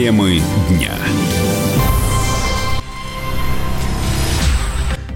Темы дня.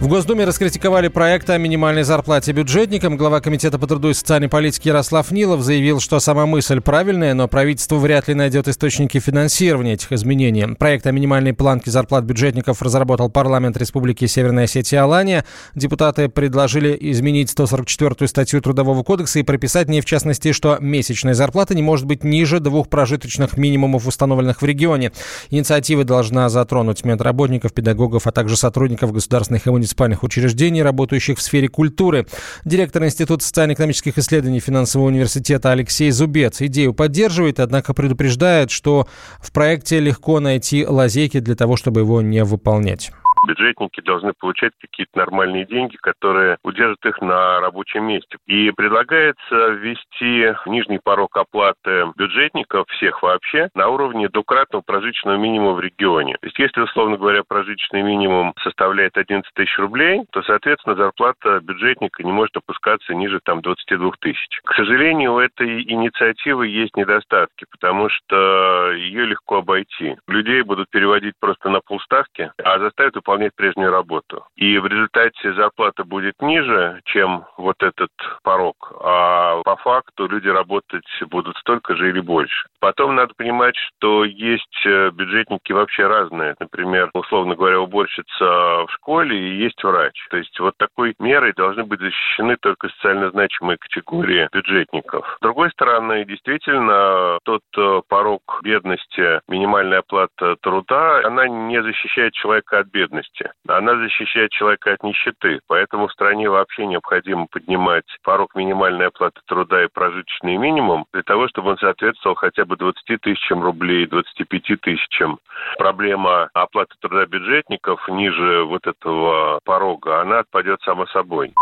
В Госдуме раскритиковали проект о минимальной зарплате бюджетникам. Глава Комитета по труду и социальной политике Ярослав Нилов заявил, что сама мысль правильная, но правительство вряд ли найдет источники финансирования этих изменений. Проект о минимальной планке зарплат бюджетников разработал парламент Республики Северная Осетия Алания. Депутаты предложили изменить 144-ю статью Трудового кодекса и прописать в ней, в частности, что месячная зарплата не может быть ниже двух прожиточных минимумов, установленных в регионе. Инициатива должна затронуть медработников, педагогов, а также сотрудников государственных и муниципальных муниципальных учреждений, работающих в сфере культуры. Директор Института социально-экономических исследований финансового университета Алексей Зубец идею поддерживает, однако предупреждает, что в проекте легко найти лазейки для того, чтобы его не выполнять бюджетники должны получать какие-то нормальные деньги, которые удержат их на рабочем месте. И предлагается ввести нижний порог оплаты бюджетников, всех вообще, на уровне двукратного прожиточного минимума в регионе. То есть, если, условно говоря, прожиточный минимум составляет 11 тысяч рублей, то, соответственно, зарплата бюджетника не может опускаться ниже там 22 тысяч. К сожалению, у этой инициативы есть недостатки, потому что ее легко обойти. Людей будут переводить просто на полставки, а заставят выполнять выполнять прежнюю работу. И в результате зарплата будет ниже, чем вот этот порог, а по факту люди работать будут столько же или больше. Потом надо понимать, что есть э, бюджетники вообще разные. Например, условно говоря, уборщица в школе и есть врач. То есть вот такой мерой должны быть защищены только социально значимые категории бюджетников. С другой стороны, действительно, тот э, порог бедности, минимальная оплата труда, она не защищает человека от бедности бедности. Она защищает человека от нищеты. Поэтому в стране вообще необходимо поднимать порог минимальной оплаты труда и прожиточный минимум для того, чтобы он соответствовал хотя бы 20 тысячам рублей, 25 тысячам. Проблема оплаты труда бюджетников ниже вот этого порога, она отпадет само собой.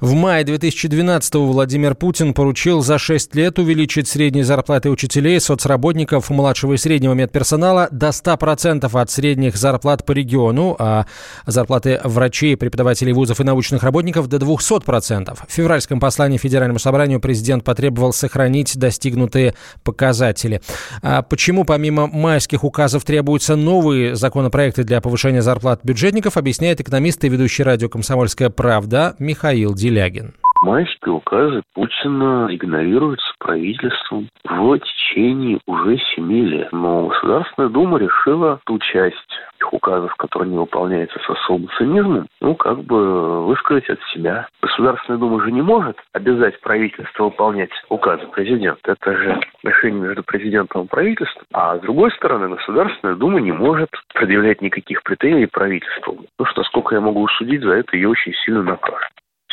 В мае 2012-го Владимир Путин поручил за 6 лет увеличить средние зарплаты учителей, соцработников, младшего и среднего медперсонала до 100% от средних зарплат по региону, а зарплаты врачей, преподавателей вузов и научных работников до 200%. В февральском послании Федеральному собранию президент потребовал сохранить достигнутые показатели. А почему помимо майских указов требуются новые законопроекты для повышения зарплат бюджетников, объясняет экономист и ведущий радио «Комсомольская правда» Михаил Диль. Делягин. Майские указы Путина игнорируются правительством в течение уже семи лет. Но Государственная Дума решила ту часть их указов, которые не выполняются с особым цинизмом, ну, как бы высказать от себя. Государственная Дума же не может обязать правительство выполнять указы президента. Это же решение между президентом и правительством. А с другой стороны, Государственная Дума не может предъявлять никаких претензий правительству. Ну что, сколько я могу судить за это, ее очень сильно накажут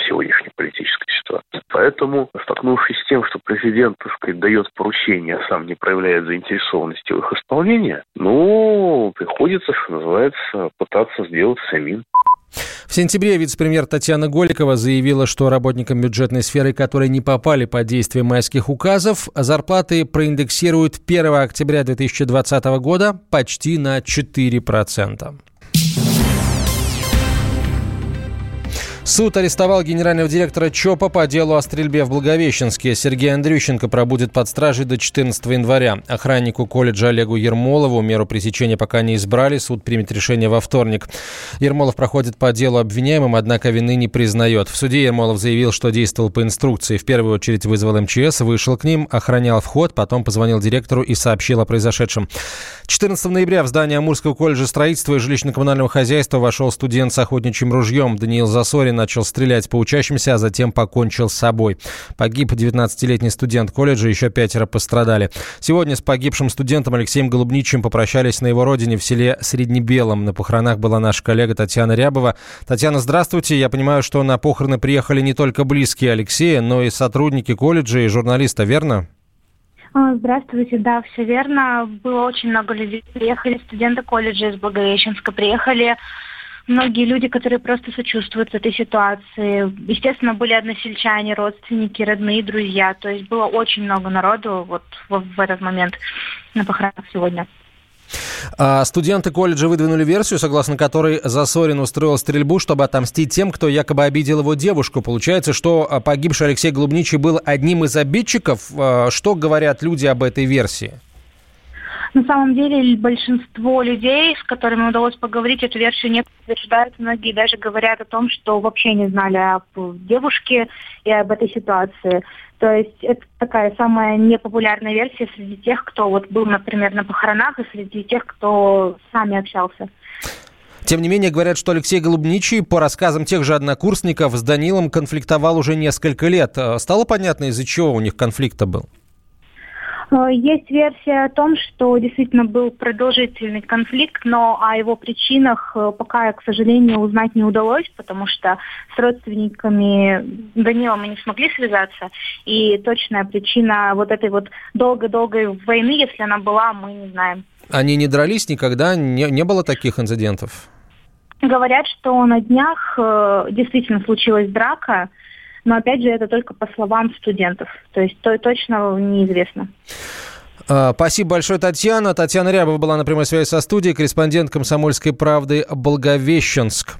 сегодняшней политической ситуации. Поэтому, столкнувшись с тем, что президент, так сказать, дает поручения, а сам не проявляет заинтересованности в их исполнении, ну, приходится, что называется, пытаться сделать самим. В сентябре вице-премьер Татьяна Голикова заявила, что работникам бюджетной сферы, которые не попали под действие майских указов, зарплаты проиндексируют 1 октября 2020 года почти на 4%. Суд арестовал генерального директора ЧОПа по делу о стрельбе в Благовещенске. Сергей Андрющенко пробудет под стражей до 14 января. Охраннику колледжа Олегу Ермолову меру пресечения пока не избрали. Суд примет решение во вторник. Ермолов проходит по делу обвиняемым, однако вины не признает. В суде Ермолов заявил, что действовал по инструкции. В первую очередь вызвал МЧС, вышел к ним, охранял вход, потом позвонил директору и сообщил о произошедшем. 14 ноября в здание Амурского колледжа строительства и жилищно-коммунального хозяйства вошел студент с охотничьим ружьем Даниил Засорин начал стрелять по учащимся, а затем покончил с собой. Погиб 19-летний студент колледжа, еще пятеро пострадали. Сегодня с погибшим студентом Алексеем Голубничим попрощались на его родине в селе Среднебелом. На похоронах была наша коллега Татьяна Рябова. Татьяна, здравствуйте. Я понимаю, что на похороны приехали не только близкие Алексея, но и сотрудники колледжа и журналиста, верно? А, здравствуйте, да, все верно. Было очень много людей. Приехали студенты колледжа из Благовещенска, приехали многие люди, которые просто сочувствуют этой ситуации. Естественно, были односельчане, родственники, родные, друзья. То есть было очень много народу вот в, в этот момент на похоронах сегодня. А студенты колледжа выдвинули версию, согласно которой Засорин устроил стрельбу, чтобы отомстить тем, кто якобы обидел его девушку. Получается, что а, погибший Алексей Глубничий был одним из обидчиков. А, что говорят люди об этой версии? На самом деле большинство людей, с которыми удалось поговорить, эту версию не подтверждают. Многие даже говорят о том, что вообще не знали об девушке и об этой ситуации. То есть это такая самая непопулярная версия среди тех, кто вот был, например, на похоронах, и среди тех, кто с нами общался. Тем не менее, говорят, что Алексей Голубничий, по рассказам тех же однокурсников, с Данилом конфликтовал уже несколько лет. Стало понятно, из-за чего у них конфликта был? Э, есть версия о том, что действительно был продолжительный конфликт, но о его причинах э, пока, к сожалению, узнать не удалось, потому что с родственниками Данила мы не смогли связаться. И точная причина вот этой вот долгой-долгой войны, если она была, мы не знаем. Они не дрались никогда? Не, не было таких инцидентов? Говорят, что на днях э, действительно случилась драка, но опять же это только по словам студентов, то есть то точно неизвестно. А, спасибо большое, Татьяна. Татьяна Рябова была на прямой связи со студией, корреспондент «Комсомольской правды» Благовещенск.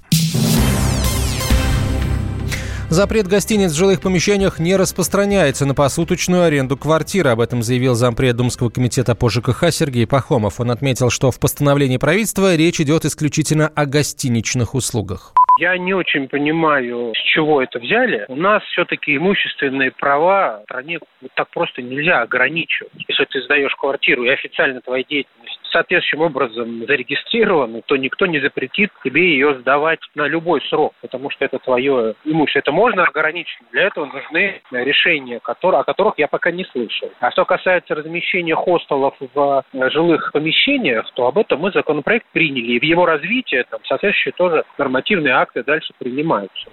Запрет гостиниц в жилых помещениях не распространяется на посуточную аренду квартиры. Об этом заявил зампред Думского комитета по ЖКХ Сергей Пахомов. Он отметил, что в постановлении правительства речь идет исключительно о гостиничных услугах. Я не очень понимаю, с чего это взяли. У нас все-таки имущественные права в стране так просто нельзя ограничивать. Если ты сдаешь квартиру и официально твоя деятельность соответствующим образом зарегистрирована, то никто не запретит тебе ее сдавать на любой срок, потому что это твое имущество. Это можно ограничить. Для этого нужны решения, которые, о которых я пока не слышал. А что касается размещения хостелов в э, жилых помещениях, то об этом мы законопроект приняли. И в его развитии там, соответствующие тоже нормативные акты дальше принимаются.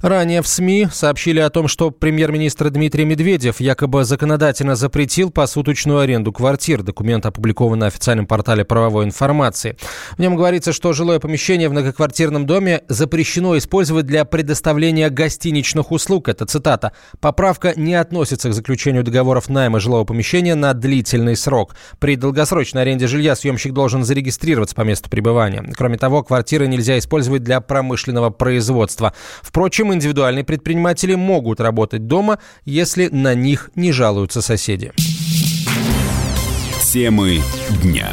Ранее в СМИ сообщили о том, что премьер-министр Дмитрий Медведев якобы законодательно запретил посуточную аренду квартир. Документ опубликован на официальном портале правовой информации. В нем говорится, что жилое помещение в многоквартирном доме запрещено использовать для предоставления гостиничных услуг. Это цитата. Поправка не относится к заключению договоров найма жилого помещения на длительный срок. При долгосрочной аренде жилья съемщик должен зарегистрироваться по месту пребывания. Кроме того, квартиры нельзя использовать для промышленного производства. В Впрочем, индивидуальные предприниматели могут работать дома, если на них не жалуются соседи. Темы дня.